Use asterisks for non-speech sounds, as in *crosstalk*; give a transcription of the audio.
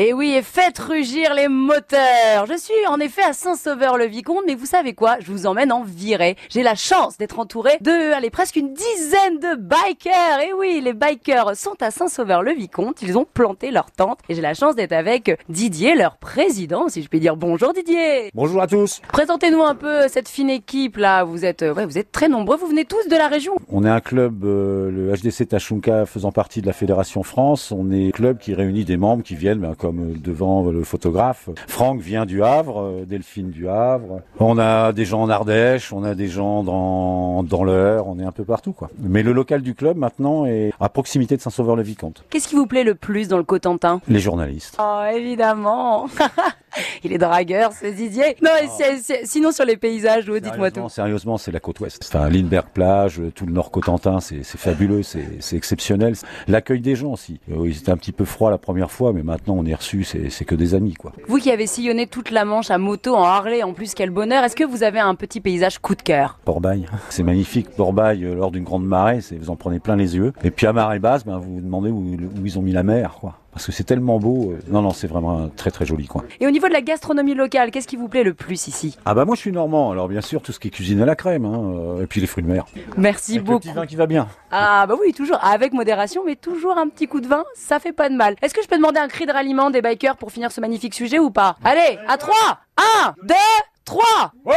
Et oui, et faites rugir les moteurs. Je suis en effet à Saint-Sauveur-le-Vicomte, mais vous savez quoi? Je vous emmène en virée. J'ai la chance d'être entouré de, allez, presque une dizaine de bikers. Et oui, les bikers sont à Saint-Sauveur-le-Vicomte. Ils ont planté leur tente. Et j'ai la chance d'être avec Didier, leur président, si je puis dire. Bonjour Didier. Bonjour à tous. Présentez-nous un peu cette fine équipe là. Vous êtes, ouais, vous êtes très nombreux. Vous venez tous de la région. On est un club, euh, le HDC Tachunka faisant partie de la Fédération France. On est un club qui réunit des membres qui viennent ben, comme devant le photographe. Franck vient du Havre, euh, Delphine du Havre. On a des gens en Ardèche, on a des gens dans dans l'Eure, on est un peu partout quoi. Mais le local du club maintenant est à proximité de Saint-Sauveur-le-Vicomte. Qu'est-ce qui vous plaît le plus dans le Cotentin? Les journalistes. Oh, évidemment. *laughs* *laughs* Il est dragueur, ce Didier. Non, c'est- sinon sur les paysages, vous dites-moi tout. Sérieusement, Sérieusement, c'est la côte ouest. Enfin, Lindbergh plage, tout le nord Cotentin, c'est c'est fabuleux, c'est c'est exceptionnel. L'accueil des gens aussi. Euh, Oui, c'était un petit peu froid la première fois, mais maintenant on est reçu, c'est c'est que des amis quoi. Vous qui avez sillonné toute la Manche à moto en Harley, en plus quel bonheur. Est-ce que vous avez un petit paysage coup de cœur? Porbail, c'est magnifique. Porbail, euh, lors d'une grande marée, vous en prenez plein les yeux. Et puis à marée basse, ben, vous vous demandez où, où ils ont mis la mer, quoi. Parce que c'est tellement beau. euh, Non, non, c'est vraiment un très très joli coin. Et au niveau de la gastronomie locale, qu'est-ce qui vous plaît le plus ici? Ah bah moi je suis normand, alors bien sûr tout ce qui est cuisine à la crème, hein, euh, et puis les fruits de mer. Merci Avec le beaucoup. petit vin qui va bien. Ah bah oui, toujours avec modération, mais toujours un petit coup de vin, ça fait pas de mal. Est-ce que je peux demander un cri de ralliement des bikers pour finir ce magnifique sujet ou pas? Allez, à 3 1, 2, 3 Ouais